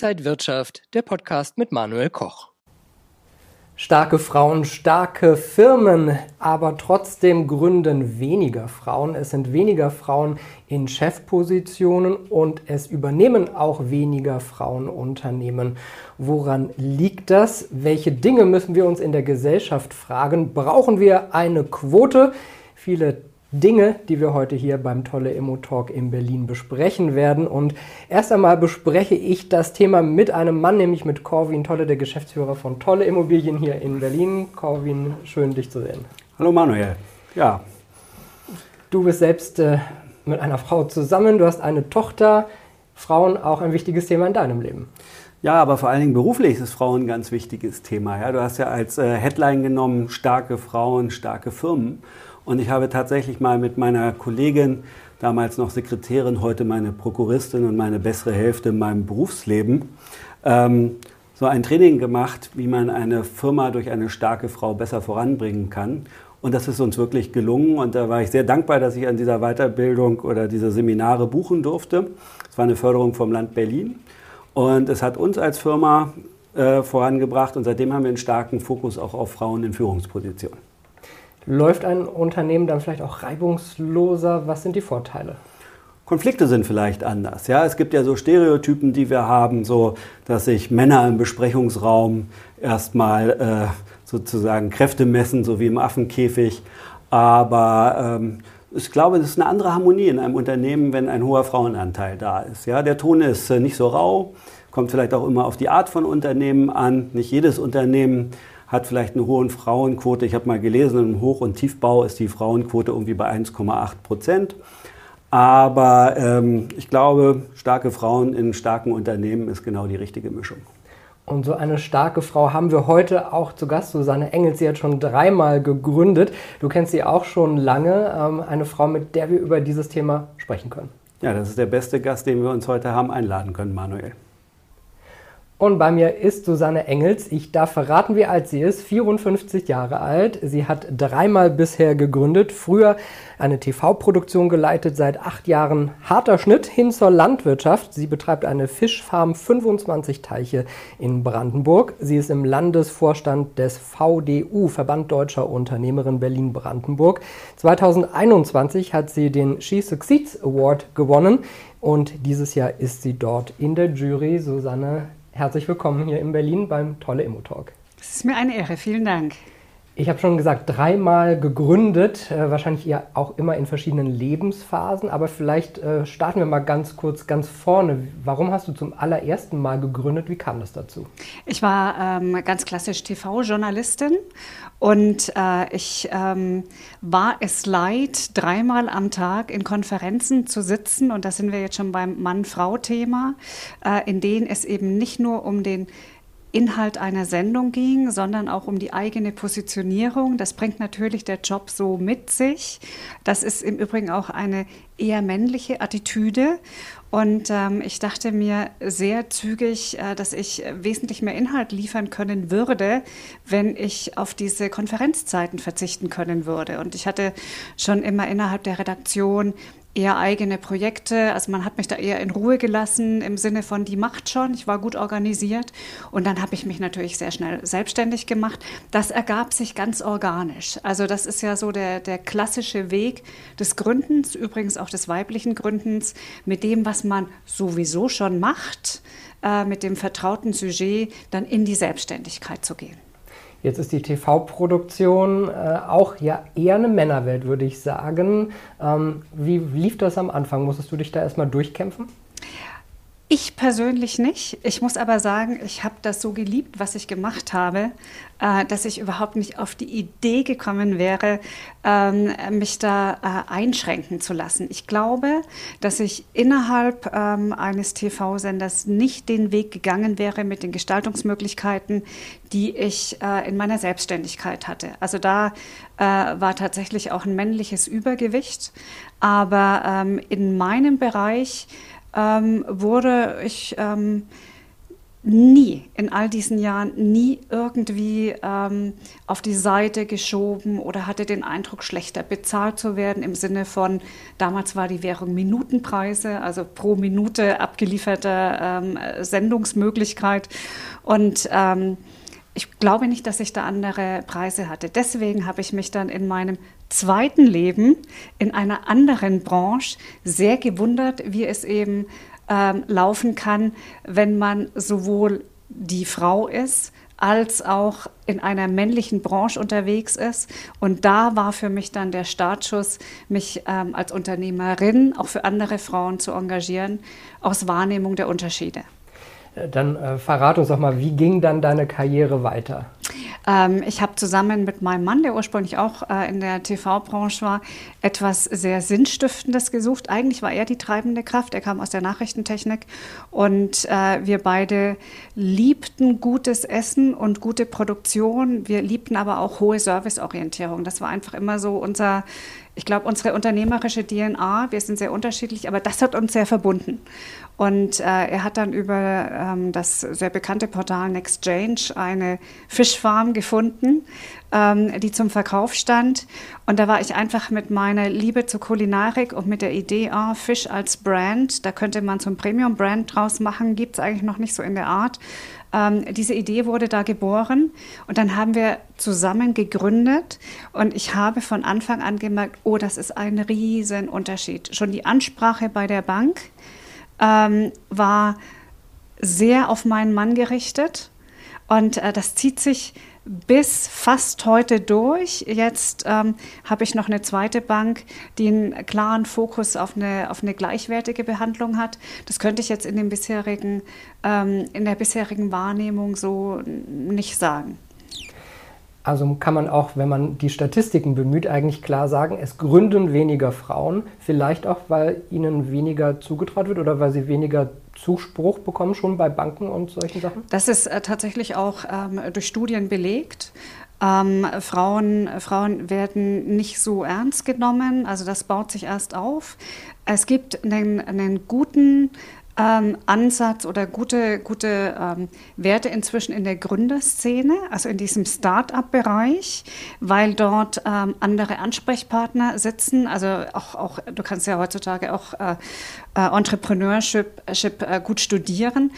Inside Wirtschaft, der Podcast mit Manuel Koch. Starke Frauen, starke Firmen, aber trotzdem gründen weniger Frauen. Es sind weniger Frauen in Chefpositionen und es übernehmen auch weniger Frauen Unternehmen. Woran liegt das? Welche Dinge müssen wir uns in der Gesellschaft fragen? Brauchen wir eine Quote? Viele Dinge, die wir heute hier beim Tolle Immo Talk in Berlin besprechen werden. Und erst einmal bespreche ich das Thema mit einem Mann, nämlich mit Corwin Tolle, der Geschäftsführer von Tolle Immobilien hier in Berlin. Corwin, schön dich zu sehen. Hallo Manuel. Ja. Du bist selbst äh, mit einer Frau zusammen, du hast eine Tochter. Frauen auch ein wichtiges Thema in deinem Leben. Ja, aber vor allen Dingen beruflich ist Frauen ein ganz wichtiges Thema. Ja, du hast ja als äh, Headline genommen, starke Frauen, starke Firmen. Und ich habe tatsächlich mal mit meiner Kollegin, damals noch Sekretärin, heute meine Prokuristin und meine bessere Hälfte in meinem Berufsleben, ähm, so ein Training gemacht, wie man eine Firma durch eine starke Frau besser voranbringen kann. Und das ist uns wirklich gelungen. Und da war ich sehr dankbar, dass ich an dieser Weiterbildung oder diese Seminare buchen durfte. Es war eine Förderung vom Land Berlin. Und es hat uns als Firma äh, vorangebracht. Und seitdem haben wir einen starken Fokus auch auf Frauen in Führungspositionen. Läuft ein Unternehmen dann vielleicht auch reibungsloser? Was sind die Vorteile? Konflikte sind vielleicht anders. Ja, es gibt ja so Stereotypen, die wir haben, so dass sich Männer im Besprechungsraum erstmal äh, sozusagen Kräfte messen, so wie im Affenkäfig. Aber ähm, ich glaube, es ist eine andere Harmonie in einem Unternehmen, wenn ein hoher Frauenanteil da ist. Ja, der Ton ist äh, nicht so rau, kommt vielleicht auch immer auf die Art von Unternehmen an. Nicht jedes Unternehmen hat vielleicht eine hohe Frauenquote. Ich habe mal gelesen, im Hoch- und Tiefbau ist die Frauenquote irgendwie bei 1,8 Prozent. Aber ähm, ich glaube, starke Frauen in starken Unternehmen ist genau die richtige Mischung. Und so eine starke Frau haben wir heute auch zu Gast. Susanne Engels, sie hat schon dreimal gegründet. Du kennst sie auch schon lange. Ähm, eine Frau, mit der wir über dieses Thema sprechen können. Ja, das ist der beste Gast, den wir uns heute haben einladen können, Manuel. Und bei mir ist Susanne Engels. Ich darf verraten, wie alt sie ist. 54 Jahre alt. Sie hat dreimal bisher gegründet. Früher eine TV-Produktion geleitet, seit acht Jahren harter Schnitt hin zur Landwirtschaft. Sie betreibt eine Fischfarm, 25 Teiche in Brandenburg. Sie ist im Landesvorstand des VDU, Verband Deutscher Unternehmerin Berlin-Brandenburg. 2021 hat sie den She Succeeds Award gewonnen. Und dieses Jahr ist sie dort in der Jury. Susanne, Herzlich willkommen hier in Berlin beim Tolle Immo Talk. Es ist mir eine Ehre, vielen Dank. Ich habe schon gesagt, dreimal gegründet, äh, wahrscheinlich ja auch immer in verschiedenen Lebensphasen, aber vielleicht äh, starten wir mal ganz kurz ganz vorne. Warum hast du zum allerersten Mal gegründet? Wie kam das dazu? Ich war ähm, ganz klassisch TV-Journalistin und äh, ich ähm, war es leid, dreimal am Tag in Konferenzen zu sitzen, und da sind wir jetzt schon beim Mann-Frau-Thema, äh, in denen es eben nicht nur um den Inhalt einer Sendung ging, sondern auch um die eigene Positionierung. Das bringt natürlich der Job so mit sich. Das ist im Übrigen auch eine eher männliche Attitüde. Und ähm, ich dachte mir sehr zügig, äh, dass ich wesentlich mehr Inhalt liefern können würde, wenn ich auf diese Konferenzzeiten verzichten können würde. Und ich hatte schon immer innerhalb der Redaktion eher eigene Projekte. Also man hat mich da eher in Ruhe gelassen im Sinne von, die macht schon, ich war gut organisiert. Und dann habe ich mich natürlich sehr schnell selbstständig gemacht. Das ergab sich ganz organisch. Also das ist ja so der, der klassische Weg des Gründens, übrigens auch des weiblichen Gründens, mit dem, was man sowieso schon macht, äh, mit dem vertrauten Sujet dann in die Selbstständigkeit zu gehen. Jetzt ist die TV-Produktion äh, auch ja eher eine Männerwelt, würde ich sagen. Ähm, wie lief das am Anfang? Musstest du dich da erstmal durchkämpfen? Ich persönlich nicht. Ich muss aber sagen, ich habe das so geliebt, was ich gemacht habe, äh, dass ich überhaupt nicht auf die Idee gekommen wäre, ähm, mich da äh, einschränken zu lassen. Ich glaube, dass ich innerhalb ähm, eines TV-Senders nicht den Weg gegangen wäre mit den Gestaltungsmöglichkeiten, die ich äh, in meiner Selbstständigkeit hatte. Also da war tatsächlich auch ein männliches Übergewicht. Aber ähm, in meinem Bereich ähm, wurde ich ähm, nie in all diesen Jahren nie irgendwie ähm, auf die Seite geschoben oder hatte den Eindruck, schlechter bezahlt zu werden im Sinne von, damals war die Währung Minutenpreise, also pro Minute abgelieferte ähm, Sendungsmöglichkeit. Und ähm, ich glaube nicht, dass ich da andere Preise hatte. Deswegen habe ich mich dann in meinem zweiten Leben in einer anderen Branche sehr gewundert, wie es eben ähm, laufen kann, wenn man sowohl die Frau ist, als auch in einer männlichen Branche unterwegs ist. Und da war für mich dann der Startschuss, mich ähm, als Unternehmerin auch für andere Frauen zu engagieren, aus Wahrnehmung der Unterschiede. Dann äh, verrat uns doch mal, wie ging dann deine Karriere weiter? Ähm, ich habe zusammen mit meinem Mann, der ursprünglich auch äh, in der TV-Branche war, etwas sehr Sinnstiftendes gesucht. Eigentlich war er die treibende Kraft. Er kam aus der Nachrichtentechnik und äh, wir beide liebten gutes Essen und gute Produktion. Wir liebten aber auch hohe Serviceorientierung. Das war einfach immer so unser ich glaube, unsere unternehmerische DNA, wir sind sehr unterschiedlich, aber das hat uns sehr verbunden. Und äh, er hat dann über ähm, das sehr bekannte Portal Nextchange eine Fischfarm gefunden, ähm, die zum Verkauf stand. Und da war ich einfach mit meiner Liebe zur Kulinarik und mit der Idee, ah, Fisch als Brand, da könnte man ein Premium-Brand draus machen, gibt es eigentlich noch nicht so in der Art. Ähm, diese Idee wurde da geboren und dann haben wir zusammen gegründet und ich habe von Anfang an gemerkt, oh, das ist ein Riesenunterschied. Schon die Ansprache bei der Bank ähm, war sehr auf meinen Mann gerichtet und äh, das zieht sich bis fast heute durch. Jetzt ähm, habe ich noch eine zweite Bank, die einen klaren Fokus auf eine, auf eine gleichwertige Behandlung hat. Das könnte ich jetzt in, dem bisherigen, ähm, in der bisherigen Wahrnehmung so nicht sagen. Also kann man auch, wenn man die Statistiken bemüht, eigentlich klar sagen, es gründen weniger Frauen, vielleicht auch, weil ihnen weniger zugetraut wird oder weil sie weniger Zuspruch bekommen, schon bei Banken und solchen Sachen? Das ist äh, tatsächlich auch ähm, durch Studien belegt. Ähm, Frauen, Frauen werden nicht so ernst genommen, also das baut sich erst auf. Es gibt einen, einen guten ähm, Ansatz oder gute, gute ähm, Werte inzwischen in der Gründerszene, also in diesem Start-up-Bereich, weil dort ähm, andere Ansprechpartner sitzen. Also auch, auch, du kannst ja heutzutage auch äh, äh, Entrepreneurship äh, gut studieren.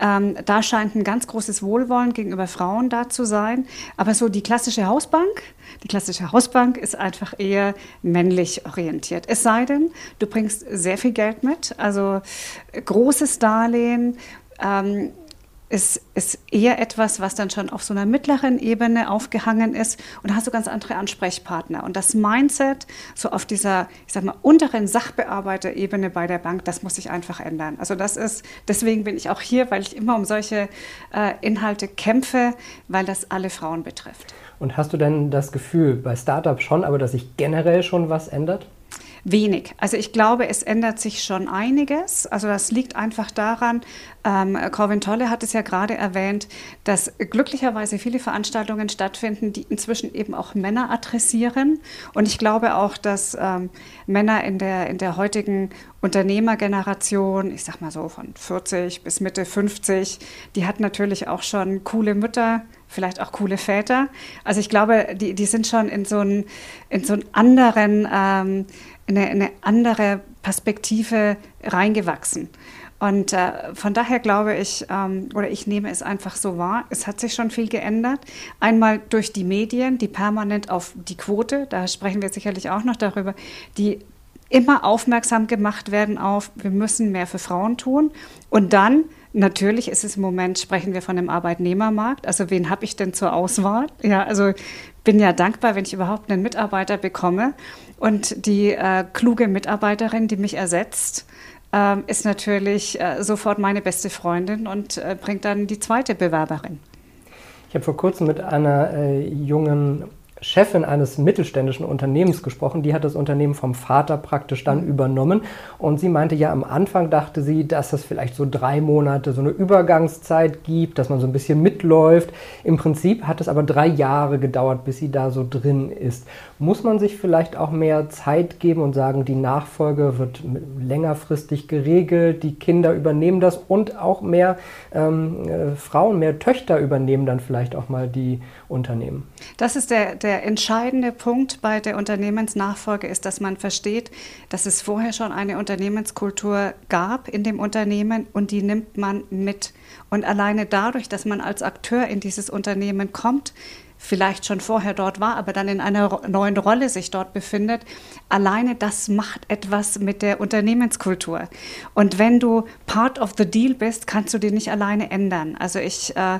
Ähm, da scheint ein ganz großes Wohlwollen gegenüber Frauen da zu sein. Aber so die klassische Hausbank, die klassische Hausbank ist einfach eher männlich orientiert. Es sei denn, du bringst sehr viel Geld mit, also großes Darlehen. Ähm, ist, ist eher etwas, was dann schon auf so einer mittleren Ebene aufgehangen ist und da hast du ganz andere Ansprechpartner. Und das Mindset so auf dieser, ich sag mal, unteren Sachbearbeiterebene bei der Bank, das muss sich einfach ändern. Also das ist, deswegen bin ich auch hier, weil ich immer um solche äh, Inhalte kämpfe, weil das alle Frauen betrifft. Und hast du denn das Gefühl, bei Startups schon, aber dass sich generell schon was ändert? Wenig. Also ich glaube, es ändert sich schon einiges. Also das liegt einfach daran, ähm, Corwin Tolle hat es ja gerade erwähnt, dass glücklicherweise viele Veranstaltungen stattfinden, die inzwischen eben auch Männer adressieren. Und ich glaube auch, dass ähm, Männer in der, in der heutigen Unternehmergeneration, ich sag mal so von 40 bis Mitte 50, die hat natürlich auch schon coole Mütter, vielleicht auch coole Väter. Also ich glaube, die, die sind schon in so einen, in so anderen ähm, eine, eine andere Perspektive reingewachsen. Und äh, von daher glaube ich, ähm, oder ich nehme es einfach so wahr, es hat sich schon viel geändert. Einmal durch die Medien, die permanent auf die Quote, da sprechen wir sicherlich auch noch darüber, die immer aufmerksam gemacht werden auf, wir müssen mehr für Frauen tun. Und dann Natürlich ist es im Moment, sprechen wir von dem Arbeitnehmermarkt. Also wen habe ich denn zur Auswahl? Ja, also bin ja dankbar, wenn ich überhaupt einen Mitarbeiter bekomme. Und die äh, kluge Mitarbeiterin, die mich ersetzt, äh, ist natürlich äh, sofort meine beste Freundin und äh, bringt dann die zweite Bewerberin. Ich habe vor kurzem mit einer äh, jungen Chefin eines mittelständischen Unternehmens gesprochen. Die hat das Unternehmen vom Vater praktisch dann übernommen. Und sie meinte ja, am Anfang dachte sie, dass es vielleicht so drei Monate so eine Übergangszeit gibt, dass man so ein bisschen mitläuft. Im Prinzip hat es aber drei Jahre gedauert, bis sie da so drin ist. Muss man sich vielleicht auch mehr Zeit geben und sagen, die Nachfolge wird längerfristig geregelt, die Kinder übernehmen das und auch mehr ähm, äh, Frauen, mehr Töchter übernehmen dann vielleicht auch mal die Unternehmen? Das ist der, der entscheidende Punkt bei der Unternehmensnachfolge, ist, dass man versteht, dass es vorher schon eine Unternehmenskultur gab in dem Unternehmen und die nimmt man mit. Und alleine dadurch, dass man als Akteur in dieses Unternehmen kommt, vielleicht schon vorher dort war, aber dann in einer neuen Rolle sich dort befindet, alleine das macht etwas mit der Unternehmenskultur. Und wenn du part of the deal bist, kannst du die nicht alleine ändern. Also ich äh,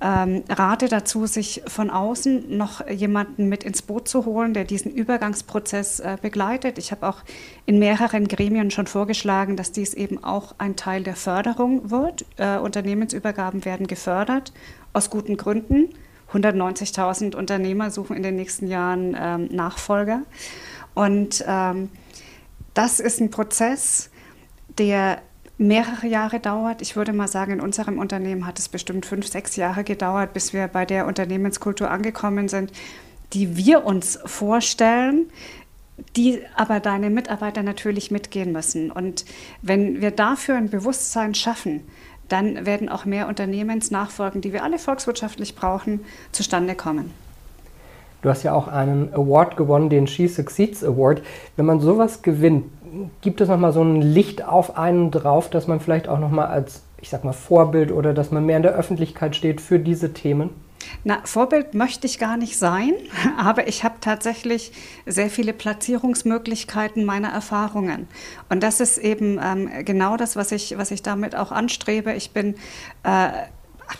ähm, rate dazu, sich von außen noch jemanden mit ins Boot zu holen, der diesen Übergangsprozess äh, begleitet. Ich habe auch in mehreren Gremien schon vorgeschlagen, dass dies eben auch ein Teil der Förderung wird. Äh, Unternehmensübergaben werden gefördert, aus guten Gründen. 190.000 Unternehmer suchen in den nächsten Jahren ähm, Nachfolger. Und ähm, das ist ein Prozess, der mehrere Jahre dauert. Ich würde mal sagen, in unserem Unternehmen hat es bestimmt fünf, sechs Jahre gedauert, bis wir bei der Unternehmenskultur angekommen sind, die wir uns vorstellen, die aber deine Mitarbeiter natürlich mitgehen müssen. Und wenn wir dafür ein Bewusstsein schaffen, dann werden auch mehr Unternehmensnachfolgen, die wir alle volkswirtschaftlich brauchen, zustande kommen. Du hast ja auch einen Award gewonnen, den She Succeeds Award. Wenn man sowas gewinnt, gibt es nochmal so ein Licht auf einen drauf, dass man vielleicht auch nochmal als, ich sag mal, Vorbild oder dass man mehr in der Öffentlichkeit steht für diese Themen? Na, Vorbild möchte ich gar nicht sein, aber ich habe tatsächlich sehr viele Platzierungsmöglichkeiten meiner Erfahrungen. Und das ist eben ähm, genau das, was ich, was ich damit auch anstrebe. Ich bin äh,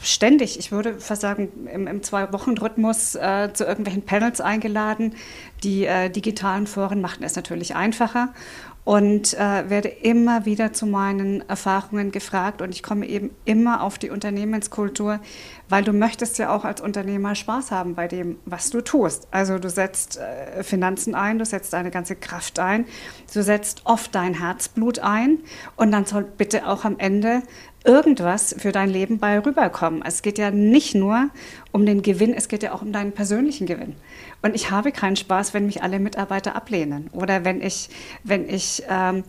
ständig, ich würde fast sagen, im, im Zwei-Wochen-Rhythmus äh, zu irgendwelchen Panels eingeladen. Die äh, digitalen Foren machten es natürlich einfacher und äh, werde immer wieder zu meinen Erfahrungen gefragt und ich komme eben immer auf die Unternehmenskultur, weil du möchtest ja auch als Unternehmer Spaß haben bei dem, was du tust. Also du setzt äh, Finanzen ein, du setzt deine ganze Kraft ein, du setzt oft dein Herzblut ein und dann soll bitte auch am Ende irgendwas für dein Leben bei rüberkommen. Es geht ja nicht nur um den Gewinn, es geht ja auch um deinen persönlichen Gewinn. Und ich habe keinen Spaß, wenn mich alle Mitarbeiter ablehnen oder wenn ich, wenn ich ähm,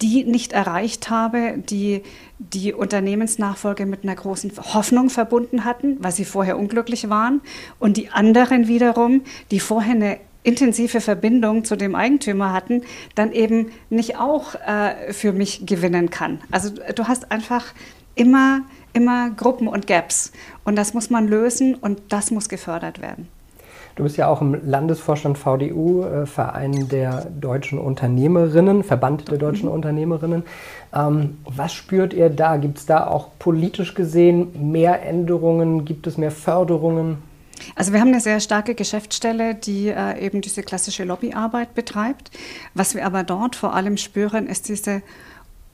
die nicht erreicht habe, die die Unternehmensnachfolge mit einer großen Hoffnung verbunden hatten, weil sie vorher unglücklich waren und die anderen wiederum, die vorher eine intensive Verbindung zu dem Eigentümer hatten, dann eben nicht auch äh, für mich gewinnen kann. Also du hast einfach immer, immer Gruppen und Gaps und das muss man lösen und das muss gefördert werden. Du bist ja auch im Landesvorstand VDU, äh, Verein der deutschen Unternehmerinnen, Verband der deutschen mhm. Unternehmerinnen. Ähm, was spürt ihr da? Gibt es da auch politisch gesehen mehr Änderungen? Gibt es mehr Förderungen? Also wir haben eine sehr starke Geschäftsstelle, die äh, eben diese klassische Lobbyarbeit betreibt. Was wir aber dort vor allem spüren, ist diese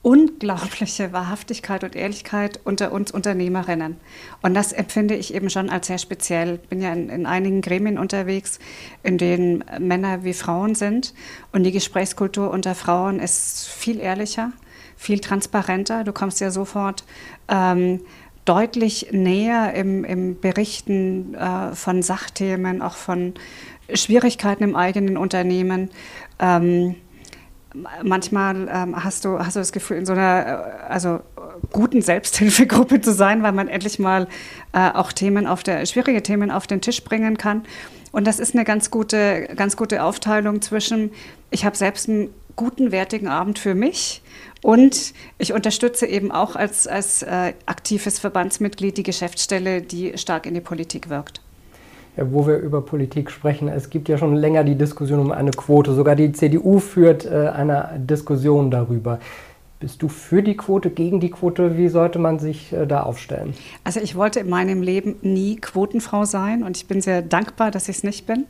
unglaubliche Wahrhaftigkeit und Ehrlichkeit unter uns Unternehmerinnen. Und das empfinde ich eben schon als sehr speziell. Ich bin ja in, in, einigen Gremien unterwegs, in denen Männer wie Frauen sind. Und die Gesprächskultur unter Frauen ist viel ehrlicher, viel transparenter. Du kommst ja sofort ähm, deutlich näher im, im Berichten äh, von Sachthemen, auch von Schwierigkeiten im eigenen Unternehmen. Ähm, manchmal ähm, hast, du, hast du das Gefühl, in so einer äh, also, guten Selbsthilfegruppe zu sein, weil man endlich mal äh, auch Themen auf der, schwierige Themen auf den Tisch bringen kann. Und das ist eine ganz gute, ganz gute Aufteilung zwischen, ich habe selbst einen guten, wertigen Abend für mich und ich unterstütze eben auch als, als äh, aktives Verbandsmitglied die Geschäftsstelle, die stark in die Politik wirkt. Ja, wo wir über Politik sprechen, es gibt ja schon länger die Diskussion um eine Quote. Sogar die CDU führt äh, eine Diskussion darüber. Bist du für die Quote, gegen die Quote? Wie sollte man sich äh, da aufstellen? Also ich wollte in meinem Leben nie Quotenfrau sein und ich bin sehr dankbar, dass ich es nicht bin.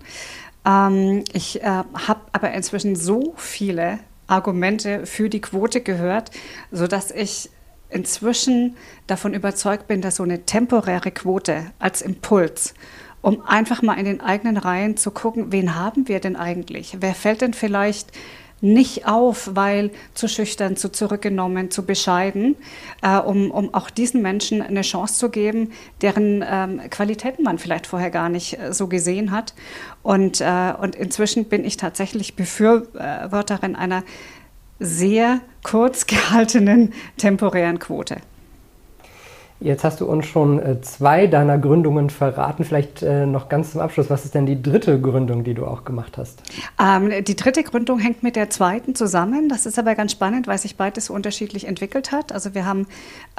Ähm, ich äh, habe aber inzwischen so viele Argumente für die Quote gehört, sodass ich inzwischen davon überzeugt bin, dass so eine temporäre Quote als Impuls um einfach mal in den eigenen Reihen zu gucken, wen haben wir denn eigentlich? Wer fällt denn vielleicht nicht auf, weil zu schüchtern, zu zurückgenommen, zu bescheiden, äh, um, um auch diesen Menschen eine Chance zu geben, deren ähm, Qualitäten man vielleicht vorher gar nicht äh, so gesehen hat. Und, äh, und inzwischen bin ich tatsächlich Befürworterin einer sehr kurz gehaltenen temporären Quote. Jetzt hast du uns schon äh, zwei deiner Gründungen verraten. Vielleicht äh, noch ganz zum Abschluss. Was ist denn die dritte Gründung, die du auch gemacht hast? Ähm, die dritte Gründung hängt mit der zweiten zusammen. Das ist aber ganz spannend, weil sich beides so unterschiedlich entwickelt hat. Also wir haben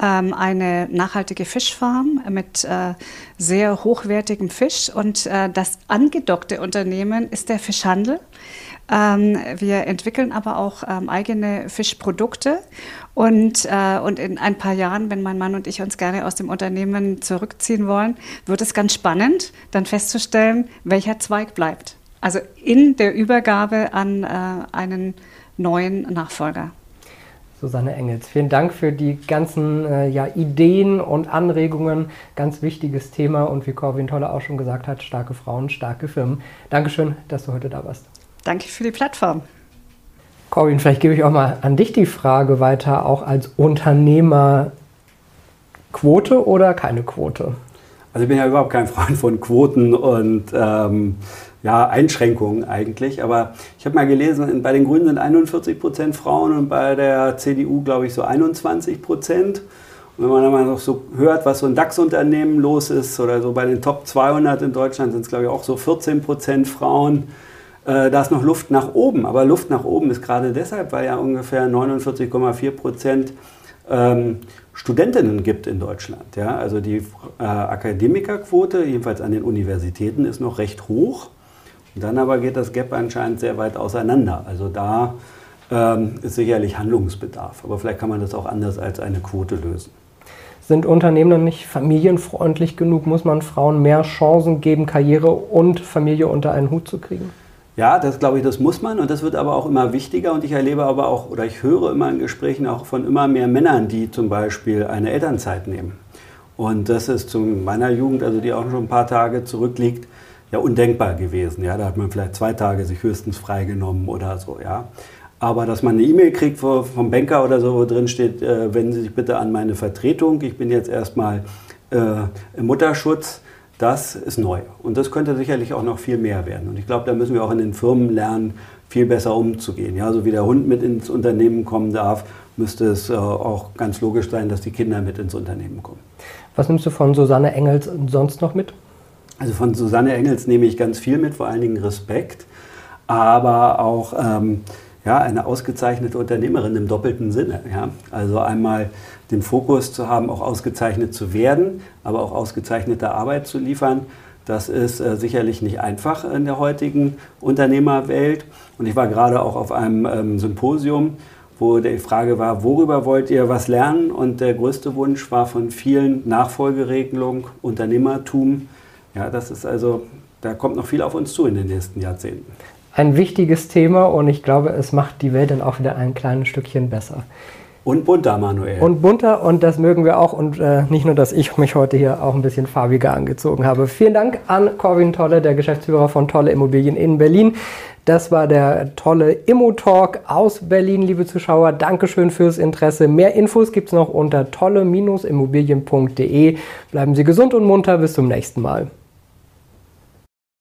ähm, eine nachhaltige Fischfarm mit äh, sehr hochwertigem Fisch und äh, das angedockte Unternehmen ist der Fischhandel. Ähm, wir entwickeln aber auch ähm, eigene Fischprodukte und, äh, und in ein paar Jahren, wenn mein Mann und ich uns gerne aus dem Unternehmen zurückziehen wollen, wird es ganz spannend, dann festzustellen, welcher Zweig bleibt. Also in der Übergabe an äh, einen neuen Nachfolger. Susanne Engels, vielen Dank für die ganzen äh, ja, Ideen und Anregungen. Ganz wichtiges Thema und wie Corwin Tolle auch schon gesagt hat, starke Frauen, starke Firmen. Dankeschön, dass du heute da warst. Danke für die Plattform. Corbin, vielleicht gebe ich auch mal an dich die Frage weiter, auch als Unternehmer Quote oder keine Quote? Also ich bin ja überhaupt kein Freund von Quoten und ähm, ja, Einschränkungen eigentlich. Aber ich habe mal gelesen, bei den Grünen sind 41 Prozent Frauen und bei der CDU, glaube ich, so 21 Prozent. Und wenn man dann mal noch so hört, was so ein DAX-Unternehmen los ist oder so bei den Top 200 in Deutschland sind es, glaube ich, auch so 14 Prozent Frauen. Äh, da ist noch Luft nach oben. Aber Luft nach oben ist gerade deshalb, weil ja ungefähr 49,4 Prozent ähm, Studentinnen gibt in Deutschland. Ja? Also die äh, Akademikerquote, jedenfalls an den Universitäten, ist noch recht hoch. Und dann aber geht das Gap anscheinend sehr weit auseinander. Also da ähm, ist sicherlich Handlungsbedarf. Aber vielleicht kann man das auch anders als eine Quote lösen. Sind Unternehmen dann nicht familienfreundlich genug? Muss man Frauen mehr Chancen geben, Karriere und Familie unter einen Hut zu kriegen? Ja, das glaube ich, das muss man und das wird aber auch immer wichtiger und ich erlebe aber auch oder ich höre immer in Gesprächen auch von immer mehr Männern, die zum Beispiel eine Elternzeit nehmen. Und das ist zu meiner Jugend, also die auch schon ein paar Tage zurückliegt, ja undenkbar gewesen. Ja, da hat man vielleicht zwei Tage sich höchstens freigenommen oder so, ja. Aber dass man eine E-Mail kriegt vom Banker oder so, wo drin steht, äh, wenden Sie sich bitte an meine Vertretung, ich bin jetzt erstmal äh, im Mutterschutz, das ist neu. Und das könnte sicherlich auch noch viel mehr werden. Und ich glaube, da müssen wir auch in den Firmen lernen, viel besser umzugehen. Ja, so wie der Hund mit ins Unternehmen kommen darf, müsste es äh, auch ganz logisch sein, dass die Kinder mit ins Unternehmen kommen. Was nimmst du von Susanne Engels sonst noch mit? Also von Susanne Engels nehme ich ganz viel mit, vor allen Dingen Respekt, aber auch ähm, ja, eine ausgezeichnete Unternehmerin im doppelten Sinne. Ja? Also einmal den Fokus zu haben, auch ausgezeichnet zu werden, aber auch ausgezeichnete Arbeit zu liefern. Das ist äh, sicherlich nicht einfach in der heutigen Unternehmerwelt. Und ich war gerade auch auf einem ähm, Symposium, wo die Frage war, worüber wollt ihr was lernen? Und der größte Wunsch war von vielen Nachfolgeregelung, Unternehmertum. Ja, das ist also, da kommt noch viel auf uns zu in den nächsten Jahrzehnten. Ein wichtiges Thema und ich glaube, es macht die Welt dann auch wieder ein kleines Stückchen besser. Und bunter, Manuel. Und bunter und das mögen wir auch. Und äh, nicht nur, dass ich mich heute hier auch ein bisschen farbiger angezogen habe. Vielen Dank an Corwin Tolle, der Geschäftsführer von Tolle Immobilien in Berlin. Das war der tolle Immo-Talk aus Berlin, liebe Zuschauer. Dankeschön fürs Interesse. Mehr Infos gibt es noch unter tolle-immobilien.de. Bleiben Sie gesund und munter. Bis zum nächsten Mal.